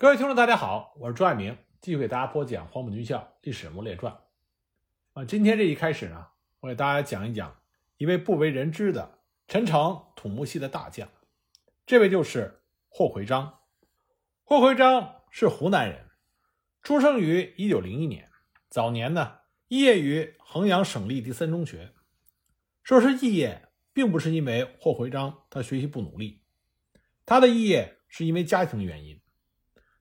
各位听众，大家好，我是朱爱明，继续给大家播讲《黄埔军校历史人物列传》。啊，今天这一开始呢，我给大家讲一讲一位不为人知的陈诚土木系的大将，这位就是霍奎章。霍奎章是湖南人，出生于一九零一年，早年呢肄业于衡阳省立第三中学。说是肄业，并不是因为霍奎章他学习不努力，他的肄业是因为家庭原因。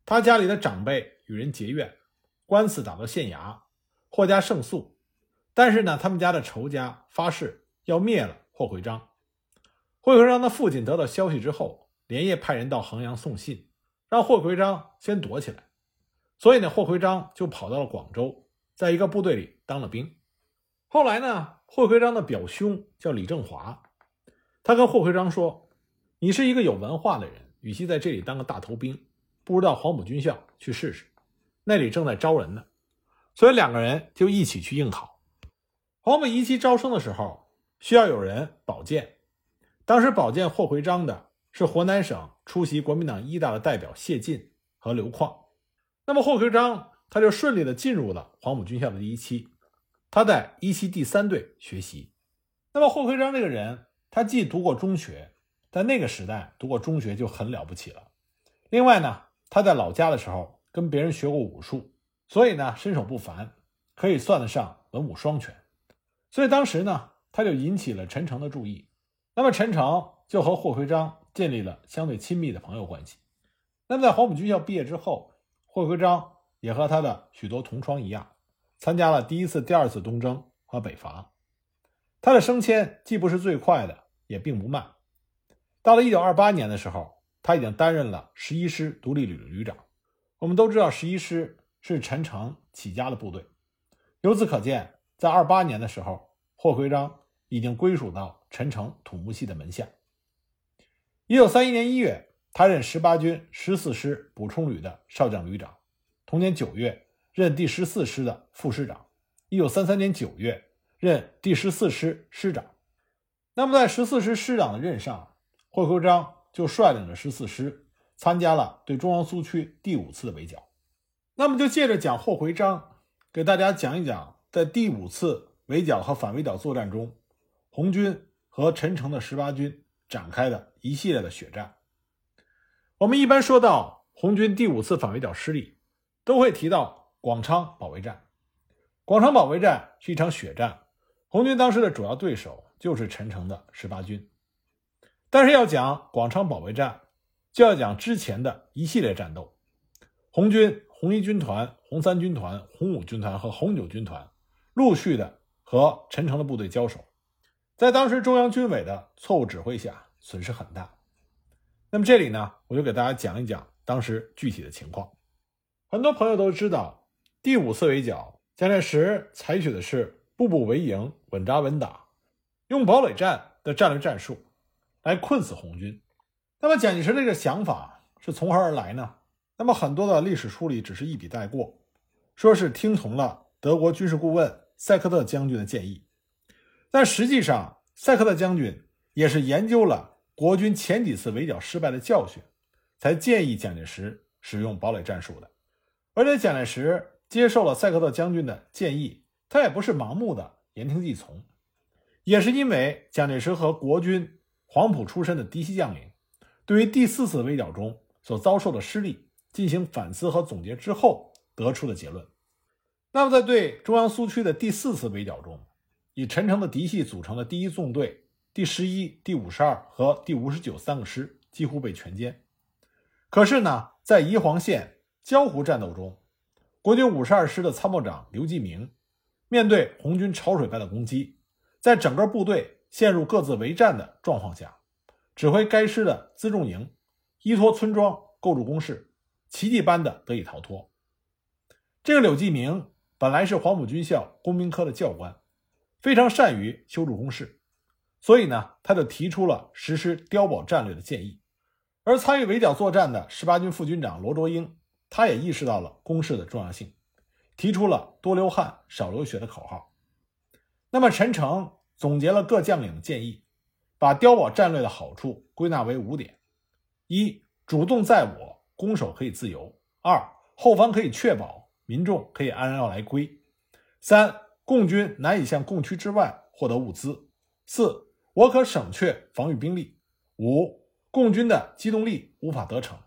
他家里的长辈与人结怨，官司打到县衙，霍家胜诉。但是呢，他们家的仇家发誓要灭了霍奎章。霍奎章的父亲得到消息之后，连夜派人到衡阳送信，让霍奎章先躲起来。所以呢，霍奎章就跑到了广州，在一个部队里当了兵。后来呢，霍奎章的表兄叫李正华，他跟霍奎章说：“你是一个有文化的人，与其在这里当个大头兵。”不如到黄埔军校去试试，那里正在招人呢，所以两个人就一起去应考。黄埔一期招生的时候，需要有人保荐，当时保荐霍奎章的是湖南省出席国民党一大的代表谢晋和刘旷。那么霍奎章他就顺利的进入了黄埔军校的一期，他在一期第三队学习。那么霍奎章这个人，他既读过中学，在那个时代读过中学就很了不起了。另外呢。他在老家的时候跟别人学过武术，所以呢身手不凡，可以算得上文武双全。所以当时呢他就引起了陈诚的注意，那么陈诚就和霍奎章建立了相对亲密的朋友关系。那么在黄埔军校毕业之后，霍奎章也和他的许多同窗一样，参加了第一次、第二次东征和北伐。他的升迁既不是最快的，也并不慢。到了1928年的时候。他已经担任了十一师独立旅的旅长。我们都知道，十一师是陈诚起家的部队。由此可见，在二八年的时候，霍奎章已经归属到陈诚土木系的门下。一九三一年一月，他任十八军十四师补充旅的少将旅长。同年九月，任第十四师的副师长。一九三三年九月，任第十四师师长。那么，在十四师师长的任上，霍奎章。就率领着十四师参加了对中央苏区第五次的围剿。那么就借着讲霍奎章，给大家讲一讲在第五次围剿和反围剿作战中，红军和陈诚的十八军展开的一系列的血战。我们一般说到红军第五次反围剿失利，都会提到广昌保卫战。广昌保卫战是一场血战，红军当时的主要对手就是陈诚的十八军。但是要讲广昌保卫战，就要讲之前的一系列战斗。红军红一军团、红三军团、红五军团和红九军团陆续的和陈诚的部队交手，在当时中央军委的错误指挥下，损失很大。那么这里呢，我就给大家讲一讲当时具体的情况。很多朋友都知道，第五次围剿，蒋介石采取的是步步为营、稳扎稳打，用堡垒战的战略战术。来困死红军，那么蒋介石这个想法是从何而来呢？那么很多的历史书里只是一笔带过，说是听从了德国军事顾问塞克特将军的建议，但实际上塞克特将军也是研究了国军前几次围剿失败的教训，才建议蒋介石使用堡垒战术的。而且蒋介石接受了塞克特将军的建议，他也不是盲目的言听计从，也是因为蒋介石和国军。黄埔出身的嫡系将领，对于第四次围剿中所遭受的失利进行反思和总结之后得出的结论。那么，在对中央苏区的第四次围剿中，以陈诚的嫡系组成的第一纵队、第十一、第五十二和第五十九三个师几乎被全歼。可是呢，在宜黄县焦湖战斗中，国军五十二师的参谋长刘继明，面对红军潮水般的攻击，在整个部队。陷入各自为战的状况下，指挥该师的辎重营依托村庄构筑工事，奇迹般的得以逃脱。这个柳继明本来是黄埔军校工兵科的教官，非常善于修筑工事，所以呢，他就提出了实施碉堡战略的建议。而参与围剿作战的十八军副军长罗卓英，他也意识到了工事的重要性，提出了多流汗少流血的口号。那么陈诚。总结了各将领的建议，把碉堡战略的好处归纳为五点：一、主动在我，攻守可以自由；二、后方可以确保民众可以安然来归；三、共军难以向共区之外获得物资；四、我可省却防御兵力；五、共军的机动力无法得逞。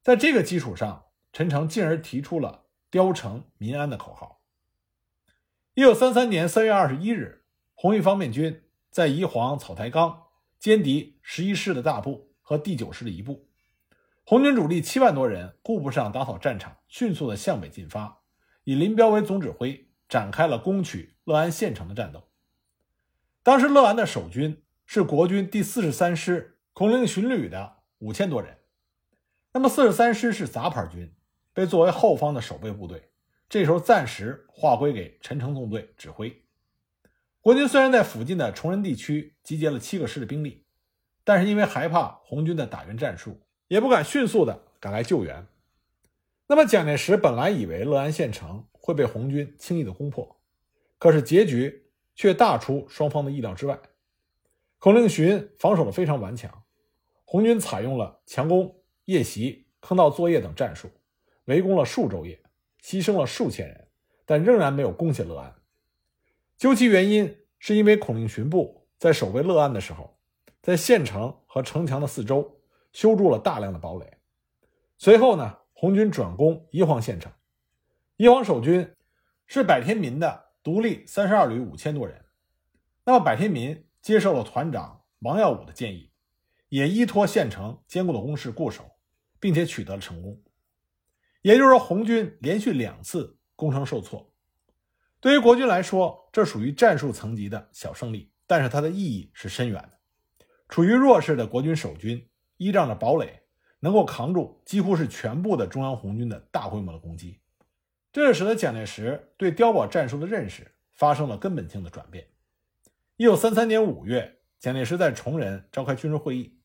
在这个基础上，陈诚进而提出了“雕城民安”的口号。一九三三年三月二十一日，红一方面军在宜黄草台岗歼敌十一师的大部和第九师的一部，红军主力七万多人顾不上打扫战场，迅速的向北进发，以林彪为总指挥，展开了攻取乐安县城的战斗。当时乐安的守军是国军第四十三师孔令巡旅的五千多人，那么四十三师是杂牌军，被作为后方的守备部队。这时候暂时划归给陈诚纵队指挥。国军虽然在附近的崇仁地区集结了七个师的兵力，但是因为害怕红军的打援战术，也不敢迅速的赶来救援。那么蒋介石本来以为乐安县城会被红军轻易的攻破，可是结局却大出双方的意料之外。孔令寻防守的非常顽强，红军采用了强攻、夜袭、坑道作业等战术，围攻了数昼夜。牺牲了数千人，但仍然没有攻下乐安。究其原因，是因为孔令寻部在守卫乐安的时候，在县城和城墙的四周修筑了大量的堡垒。随后呢，红军转攻宜黄县城，宜黄守军是柏天民的独立三十二旅五千多人。那么，柏天民接受了团长王耀武的建议，也依托县城坚固的工事固守，并且取得了成功。也就是说，红军连续两次攻城受挫，对于国军来说，这属于战术层级的小胜利，但是它的意义是深远的。处于弱势的国军守军依仗着堡垒，能够扛住几乎是全部的中央红军的大规模的攻击，这就使得蒋介石对碉堡战术的认识发生了根本性的转变。一九三三年五月，蒋介石在崇仁召开军事会议，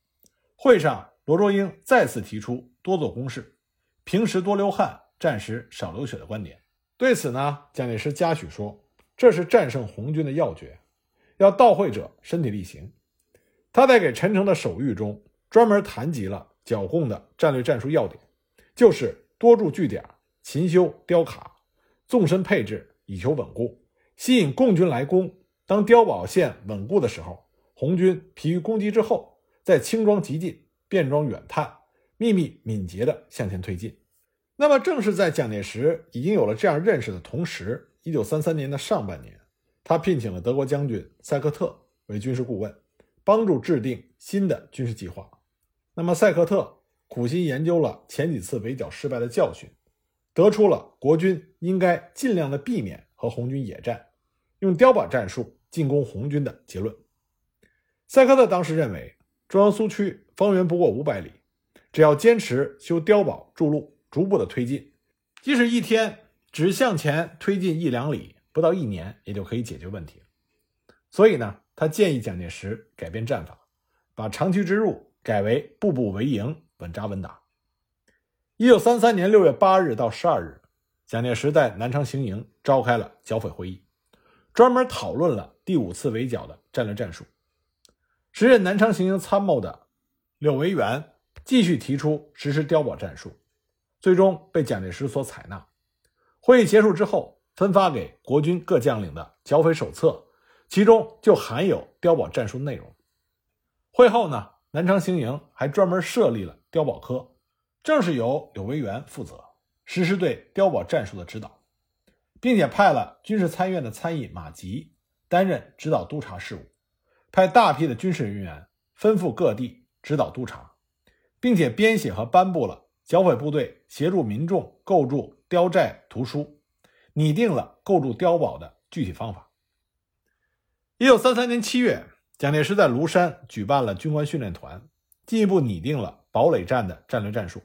会上罗卓英再次提出多做攻势。平时多流汗，战时少流血的观点。对此呢，蒋介石嘉许说：“这是战胜红军的要诀，要到会者身体力行。”他在给陈诚的手谕中专门谈及了剿共的战略战术要点，就是多驻据点、勤修碉卡、纵深配置，以求稳固，吸引共军来攻。当碉堡线稳固的时候，红军疲于攻击之后，再轻装急进，便装远探。秘密敏捷地向前推进。那么，正是在蒋介石已经有了这样认识的同时，一九三三年的上半年，他聘请了德国将军塞克特为军事顾问，帮助制定新的军事计划。那么，塞克特苦心研究了前几次围剿失败的教训，得出了国军应该尽量的避免和红军野战，用碉堡战术进攻红军的结论。塞克特当时认为，中央苏区方圆不过五百里。只要坚持修碉堡筑路，逐步的推进，即使一天只向前推进一两里，不到一年也就可以解决问题。所以呢，他建议蒋介石改变战法，把长驱直入改为步步为营，稳扎稳打。一九三三年六月八日到十二日，蒋介石在南昌行营召开了剿匪会议，专门讨论了第五次围剿的战略战术。时任南昌行营参谋的柳维元。继续提出实施碉堡战术，最终被蒋介石所采纳。会议结束之后，分发给国军各将领的剿匪手册，其中就含有碉堡战术内容。会后呢，南昌行营还专门设立了碉堡科，正是由柳维元负责实施对碉堡战术的指导，并且派了军事参院的参议马吉担任指导督察事务，派大批的军事人员吩咐各地指导督察。并且编写和颁布了剿匪部队协助民众构筑碉寨图书，拟定了构筑碉堡的具体方法。一九三三年七月，蒋介石在庐山举办了军官训练团，进一步拟定了堡垒战的战略战术。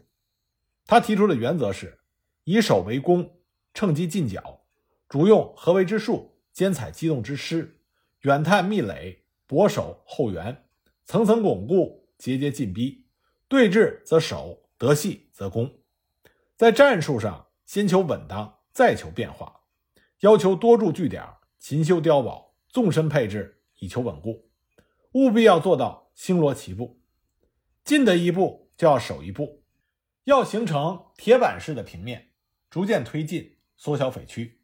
他提出的原则是：以守为攻，趁机进剿，主用合围之术，兼采机动之师，远探密垒，博守后援，层层巩固，节节进逼。对峙则守，得隙则攻，在战术上先求稳当，再求变化，要求多驻据点，勤修碉堡，纵深配置，以求稳固。务必要做到星罗棋布，进得一步就要守一步。要形成铁板式的平面，逐渐推进，缩小匪区。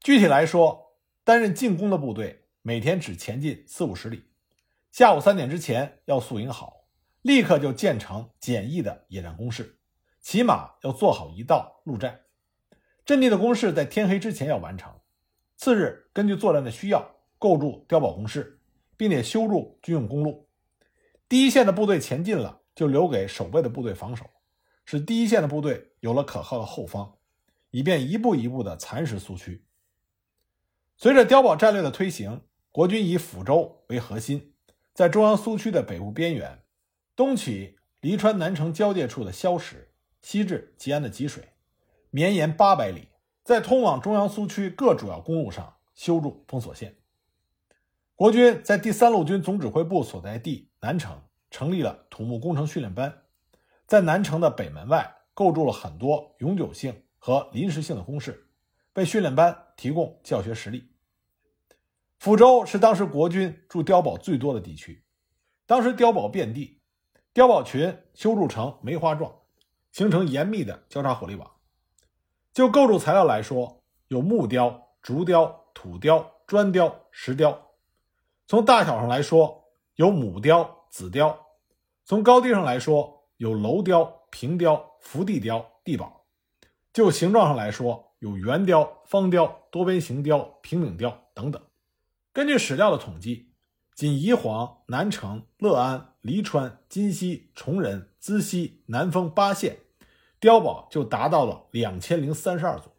具体来说，担任进攻的部队每天只前进四五十里，下午三点之前要宿营好，立刻就建成简易的野战工事，起码要做好一道路战。阵地的工事在天黑之前要完成。次日，根据作战的需要，构筑碉堡工事，并且修筑军用公路。第一线的部队前进了，就留给守备的部队防守，使第一线的部队有了可靠的后方，以便一步一步地蚕食苏区。随着碉堡战略的推行，国军以抚州为核心，在中央苏区的北部边缘，东起黎川南城交界处的萧石，西至吉安的吉水，绵延八百里，在通往中央苏区各主要公路上修筑封锁线。国军在第三路军总指挥部所在地南城成立了土木工程训练班，在南城的北门外构筑了很多永久性和临时性的工事，为训练班提供教学实力。抚州是当时国军驻碉堡最多的地区，当时碉堡遍地，碉堡群修筑成梅花状，形成严密的交叉火力网。就构筑材料来说，有木雕、竹雕、土雕、砖雕、石雕。从大小上来说，有母雕、子雕；从高低上来说，有楼雕、平雕、伏地雕、地堡；就形状上来说，有圆雕、方雕、多边形雕、平顶雕等等。根据史料的统计，仅宜黄、南城、乐安、黎川、金溪、崇仁、资溪、南丰八县碉堡就达到了两千零三十二座，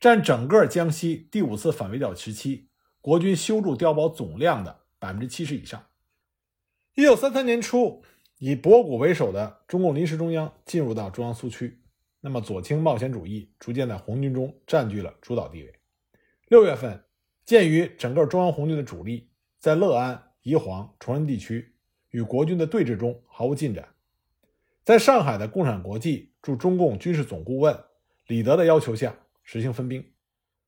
占整个江西第五次反围剿时期国军修筑碉堡总量的百分之七十以上。一九三三年初，以博古为首的中共临时中央进入到中央苏区，那么左倾冒险主义逐渐在红军中占据了主导地位。六月份。鉴于整个中央红军的主力在乐安、宜黄、崇仁地区与国军的对峙中毫无进展，在上海的共产国际驻中共军事总顾问李德的要求下，实行分兵。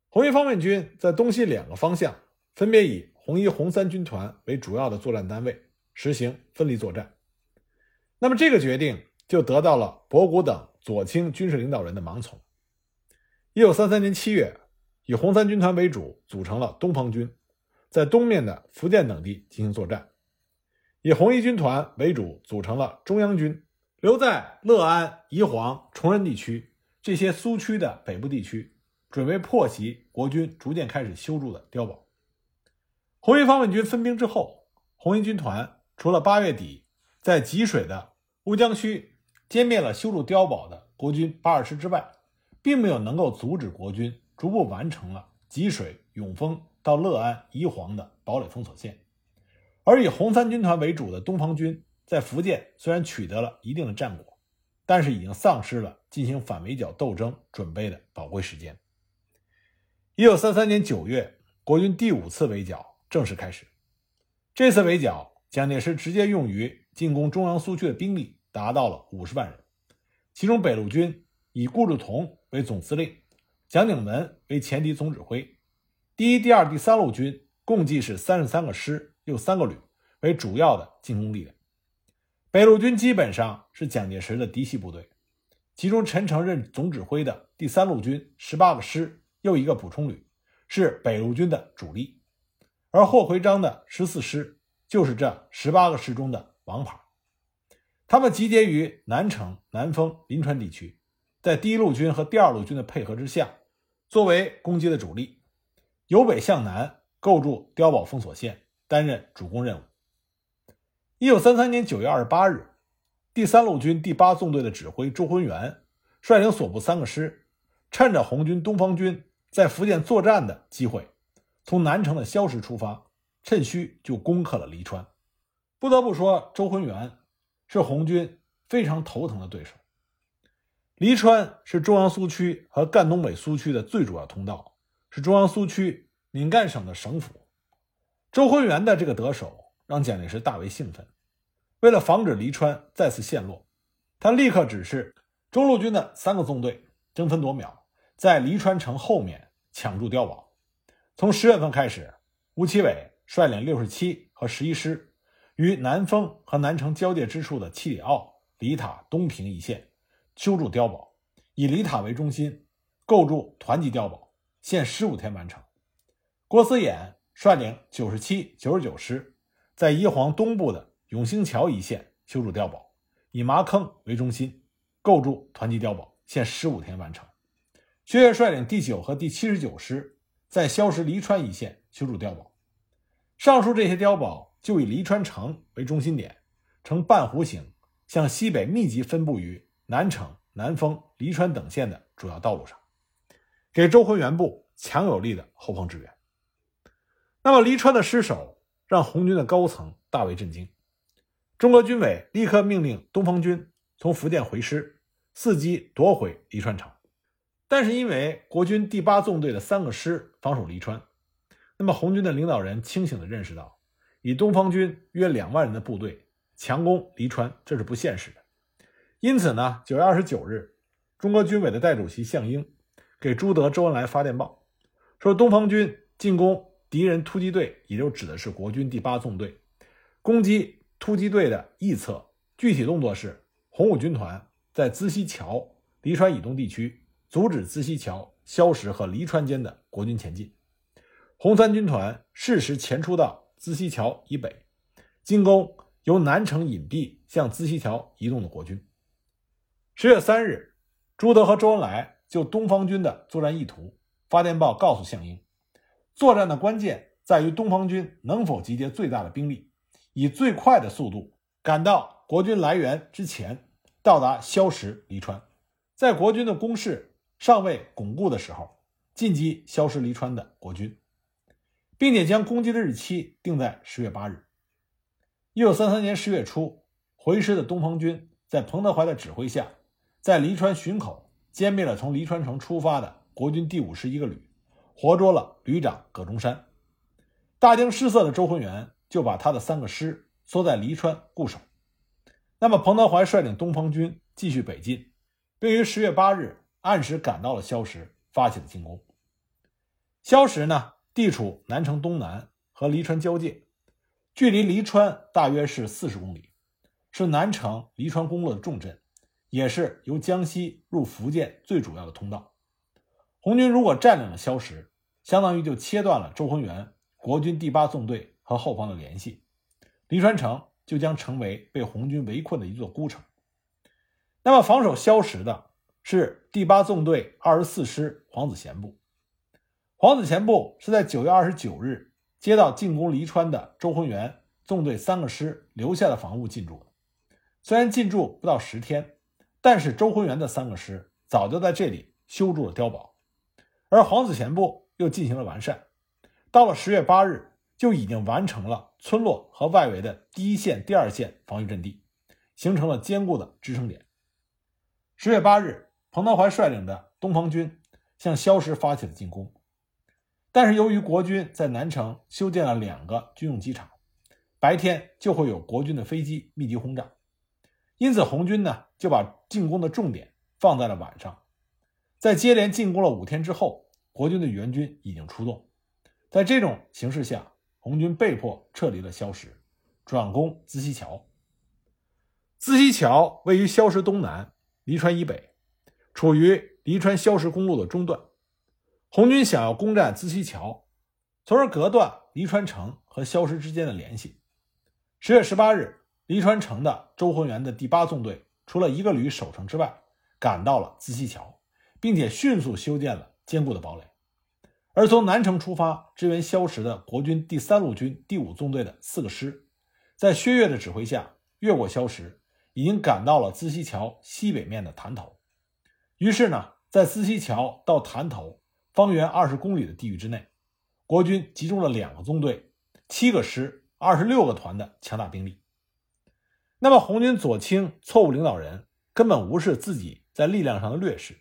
红一方面军在东西两个方向分别以红一、红三军团为主要的作战单位，实行分离作战。那么这个决定就得到了博古等左倾军事领导人的盲从。一九三三年七月。以红三军团为主，组成了东方军，在东面的福建等地进行作战；以红一军团为主，组成了中央军，留在乐安、宜黄、崇仁地区这些苏区的北部地区，准备破袭国军逐渐开始修筑的碉堡。红一方面军分兵之后，红一军团除了八月底在吉水的乌江区歼灭了修筑碉堡的国军八二师之外，并没有能够阻止国军。逐步完成了吉水、永丰到乐安、宜黄的堡垒封锁线，而以红三军团为主的东方军在福建虽然取得了一定的战果，但是已经丧失了进行反围剿斗争准备的宝贵时间。一九三三年九月，国军第五次围剿正式开始。这次围剿，蒋介石直接用于进攻中央苏区的兵力达到了五十万人，其中北路军以顾祝同为总司令。蒋鼎文为前敌总指挥，第一、第二、第三路军共计是三十三个师，又三个旅为主要的进攻力量。北路军基本上是蒋介石的嫡系部队，其中陈诚任总指挥的第三路军十八个师，又一个补充旅是北路军的主力，而霍奎章的十四师就是这十八个师中的王牌。他们集结于南城、南丰、临川地区，在第一路军和第二路军的配合之下。作为攻击的主力，由北向南构筑碉堡封锁线，担任主攻任务。一九三三年九月二十八日，第三路军第八纵队的指挥周浑元率领所部三个师，趁着红军东方军在福建作战的机会，从南城的萧石出发，趁虚就攻克了黎川。不得不说，周浑元是红军非常头疼的对手。黎川是中央苏区和赣东北苏区的最主要通道，是中央苏区闽赣省的省府。周浑元的这个得手让蒋介石大为兴奋。为了防止黎川再次陷落，他立刻指示中路军的三个纵队争分夺秒，在黎川城后面抢筑碉堡。从十月份开始，吴奇伟率领六十七和十一师，于南丰和南城交界之处的七里坳、黎塔、东平一线。修筑碉堡，以黎塔为中心，构筑团级碉堡，限十五天完成。郭思衍率领九十七、九十九师，在宜黄东部的永兴桥一线修筑碉堡，以麻坑为中心，构筑团级碉堡，限十五天完成。薛岳率领第九和第七十九师，在萧石黎川一线修筑碉堡。上述这些碉堡就以黎川城为中心点，呈半弧形，向西北密集分布于南城、南丰、黎川等县的主要道路上，给周浑元部强有力的后方支援。那么，黎川的失守让红军的高层大为震惊。中国军委立刻命令东方军从福建回师，伺机夺回黎川城。但是，因为国军第八纵队的三个师防守黎川，那么红军的领导人清醒地认识到，以东方军约两万人的部队强攻黎川，这是不现实的。因此呢，九月二十九日，中国军委的代主席项英给朱德、周恩来发电报，说东方军进攻。敌人突击队也就指的是国军第八纵队，攻击突击队的翼侧。具体动作是：红五军团在资溪桥、黎川以东地区阻止资溪桥、萧石和黎川间的国军前进；红三军团适时前出到资溪桥以北，进攻由南城隐蔽向资溪桥移动的国军。十月三日，朱德和周恩来就东方军的作战意图发电报告诉项英。作战的关键在于东方军能否集结最大的兵力，以最快的速度赶到国军来源之前，到达萧石、黎川，在国军的攻势尚未巩固的时候，进击萧石、黎川的国军，并且将攻击的日期定在十月八日。一九三三年十月初，回师的东方军在彭德怀的指挥下，在黎川巡口歼灭了从黎川城出发的国军第五十一个旅。活捉了旅长葛中山，大惊失色的周浑元就把他的三个师缩在黎川固守。那么，彭德怀率领东方军继续北进，并于十月八日按时赶到了萧石，发起了进攻。萧石呢，地处南城东南和黎川交界，距离黎川大约是四十公里，是南城黎川公路的重镇，也是由江西入福建最主要的通道。红军如果占领了萧石，相当于就切断了周浑元国军第八纵队和后方的联系，黎川城就将成为被红军围困的一座孤城。那么，防守萧石的是第八纵队二十四师黄子贤部。黄子贤部是在九月二十九日接到进攻黎川的周浑元纵队三个师留下的防务进驻的。虽然进驻不到十天，但是周浑元的三个师早就在这里修筑了碉堡，而黄子贤部。又进行了完善，到了十月八日，就已经完成了村落和外围的第一线、第二线防御阵地，形成了坚固的支撑点。十月八日，彭德怀率领的东方军向萧石发起了进攻，但是由于国军在南城修建了两个军用机场，白天就会有国军的飞机密集轰炸，因此红军呢就把进攻的重点放在了晚上，在接连进攻了五天之后。国军的援军已经出动，在这种形势下，红军被迫撤离了萧石，转攻资溪桥。资溪桥位于萧石东南，黎川以北，处于黎川萧石公路的中段。红军想要攻占资溪桥，从而隔断黎川城和萧石之间的联系。十月十八日，黎川城的周浑元的第八纵队除了一个旅守城之外，赶到了资溪桥，并且迅速修建了。坚固的堡垒，而从南城出发支援萧石的国军第三路军第五纵队的四个师，在薛岳的指挥下越过萧石，已经赶到了资溪桥西北面的潭头。于是呢，在资溪桥到潭头方圆二十公里的地域之内，国军集中了两个纵队、七个师、二十六个团的强大兵力。那么，红军左倾错误领导人根本无视自己在力量上的劣势，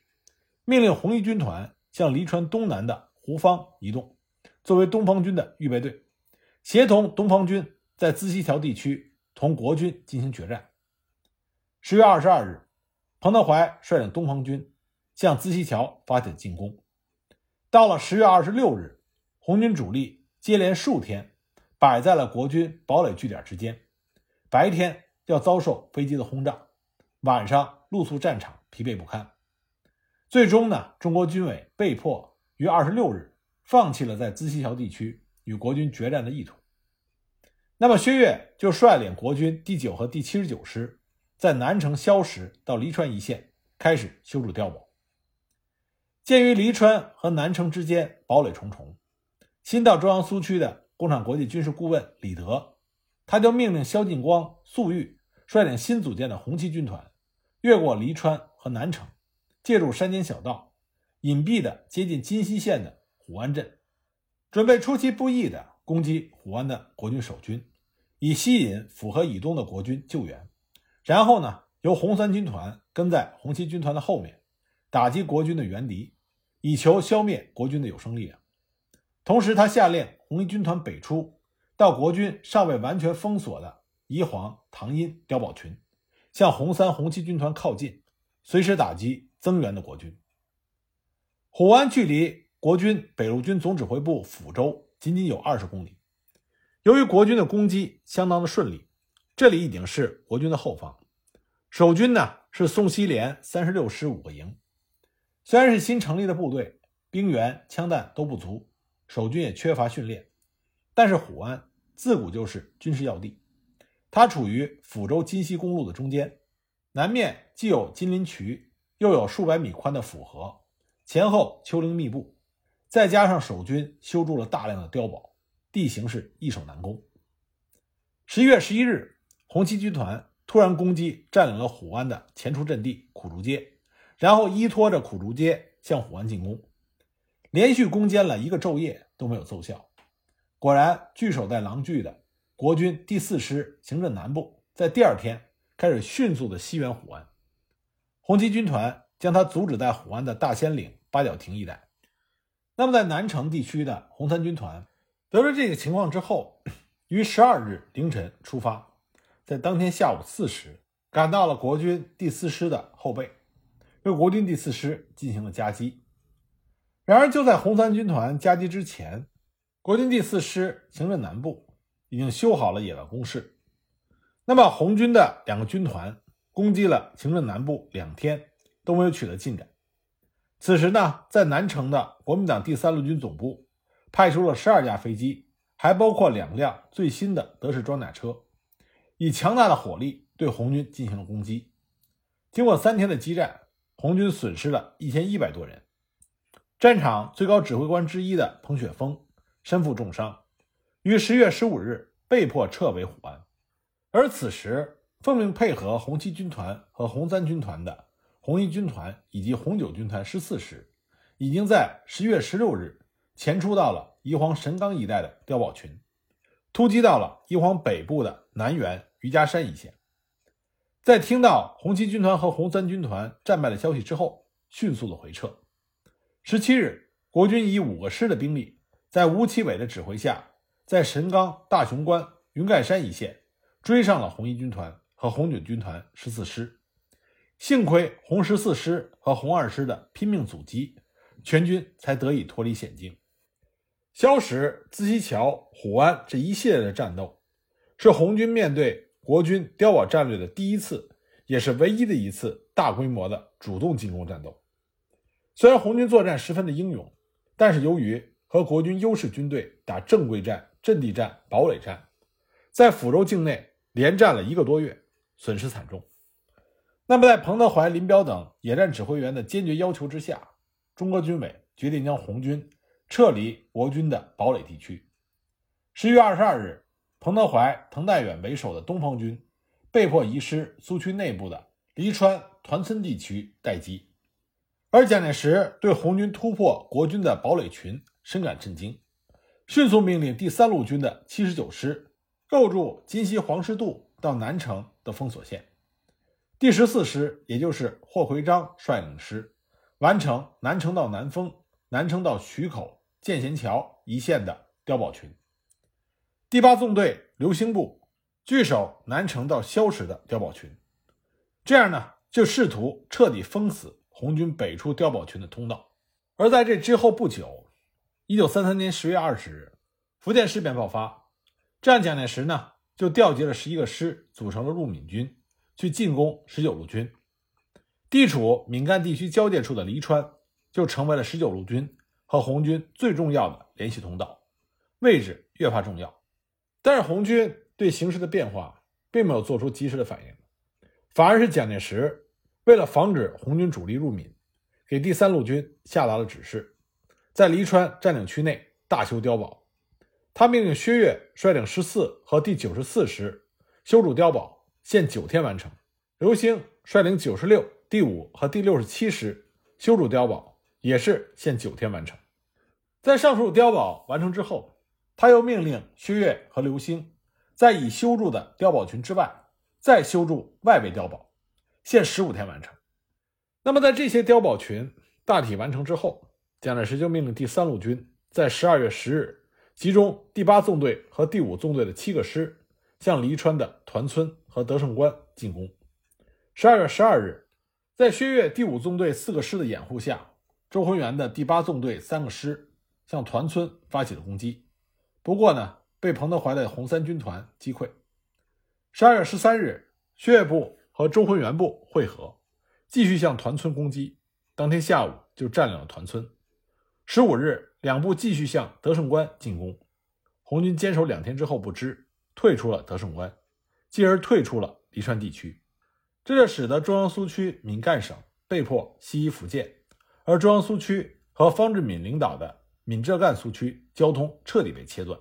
命令红一军团。向黎川东南的胡方移动，作为东方军的预备队，协同东方军在资溪桥地区同国军进行决战。十月二十二日，彭德怀率领东方军向资溪桥发起进攻。到了十月二十六日，红军主力接连数天摆在了国军堡垒据点之间，白天要遭受飞机的轰炸，晚上露宿战场，疲惫不堪。最终呢，中国军委被迫于二十六日放弃了在资溪桥地区与国军决战的意图。那么，薛岳就率领国军第九和第七十九师，在南城萧石到黎川一线开始修筑碉堡。鉴于黎川和南城之间堡垒重重，新到中央苏区的共产国际军事顾问李德，他就命令萧劲光、粟裕率领新组建的红七军团，越过黎川和南城。借助山间小道，隐蔽地接近金溪县的虎安镇，准备出其不意地攻击虎安的国军守军，以吸引府河以东的国军救援。然后呢，由红三军团跟在红七军团的后面，打击国军的援敌，以求消灭国军的有生力量。同时，他下令红一军团北出，到国军尚未完全封锁的宜黄、唐阴碉堡群，向红三、红七军团靠近，随时打击。增援的国军，虎湾距离国军北路军总指挥部抚州仅仅有二十公里。由于国军的攻击相当的顺利，这里已经是国军的后方。守军呢是宋希濂三十六师五个营。虽然是新成立的部队，兵员、枪弹都不足，守军也缺乏训练，但是虎湾自古就是军事要地，它处于抚州金溪公路的中间，南面既有金陵渠。又有数百米宽的府河，前后丘陵密布，再加上守军修筑了大量的碉堡，地形是易守难攻。十一月十一日，红七军团突然攻击占领了虎湾的前出阵地苦竹街，然后依托着苦竹街向虎湾进攻，连续攻坚了一个昼夜都没有奏效。果然，据守在狼聚的国军第四师行政南部，在第二天开始迅速的西援虎湾。红七军团将他阻止在虎湾的大仙岭、八角亭一带。那么，在南城地区的红三军团得知这个情况之后，于十二日凌晨出发，在当天下午四时赶到了国军第四师的后背，对国军第四师进行了夹击。然而，就在红三军团夹击之前，国军第四师行政南部已经修好了野外工事。那么，红军的两个军团。攻击了行政南部两天都没有取得进展。此时呢，在南城的国民党第三路军总部派出了十二架飞机，还包括两辆最新的德式装甲车，以强大的火力对红军进行了攻击。经过三天的激战，红军损失了一千一百多人。战场最高指挥官之一的彭雪枫身负重伤，于十月十五日被迫撤回虎安。而此时。奉命配合红七军团和红三军团的红一军团以及红九军团十四师，已经在十月十六日前出到了宜黄神冈一带的碉堡群，突击到了宜黄北部的南原余家山一线。在听到红七军团和红三军团战败的消息之后，迅速的回撤。十七日，国军以五个师的兵力，在吴奇伟的指挥下，在神冈、大雄关、云盖山一线追上了红一军团。和红九军团十四师，幸亏红十四师和红二师的拼命阻击，全军才得以脱离险境。萧石、资溪桥、虎湾这一系列的战斗，是红军面对国军碉堡战略的第一次，也是唯一的一次大规模的主动进攻战斗。虽然红军作战十分的英勇，但是由于和国军优势军队打正规战、阵地战、堡垒战，在抚州境内连战了一个多月。损失惨重。那么，在彭德怀、林彪等野战指挥员的坚决要求之下，中国军委决定将红军撤离国军的堡垒地区。十月二十二日，彭德怀、滕代远为首的东方军被迫移师苏区内部的黎川、团村地区待机。而蒋介石对红军突破国军的堡垒群深感震惊，迅速命令第三路军的七十九师构筑金溪黄石渡。到南城的封锁线，第十四师，也就是霍奎章率领师，完成南城到南丰、南城到徐口、建贤桥一线的碉堡群。第八纵队刘兴部据守南城到萧石的碉堡群，这样呢，就试图彻底封死红军北出碉堡群的通道。而在这之后不久，一九三三年十月二十日，福建事变爆发，这样蒋介石呢？就调集了十一个师，组成了入闽军，去进攻十九路军。地处闽赣地区交界处的黎川就成为了十九路军和红军最重要的联系通道，位置越发重要。但是红军对形势的变化并没有做出及时的反应，反而是蒋介石为了防止红军主力入闽，给第三路军下达了指示，在黎川占领区内大修碉堡。他命令薛岳率领十四和第九十四师修筑碉堡，限九天完成；刘兴率领九十六、第五和第六十七师修筑碉堡，也是限九天完成。在上述碉堡完成之后，他又命令薛岳和刘兴在已修筑的碉堡群之外，再修筑外围碉堡，限十五天完成。那么，在这些碉堡群大体完成之后，蒋介石就命令第三路军在十二月十日。集中第八纵队和第五纵队的七个师，向黎川的团村和德胜关进攻。十二月十二日，在薛岳第五纵队四个师的掩护下，周浑元的第八纵队三个师向团村发起了攻击。不过呢，被彭德怀的红三军团击溃。十二月十三日，薛岳部和周浑元部会合，继续向团村攻击。当天下午就占领了团村。十五日。两部继续向德胜关进攻，红军坚守两天之后不支，退出了德胜关，继而退出了黎川地区，这就使得中央苏区闽赣省被迫西移福建，而中央苏区和方志敏领导的闽浙赣苏区交通彻底被切断。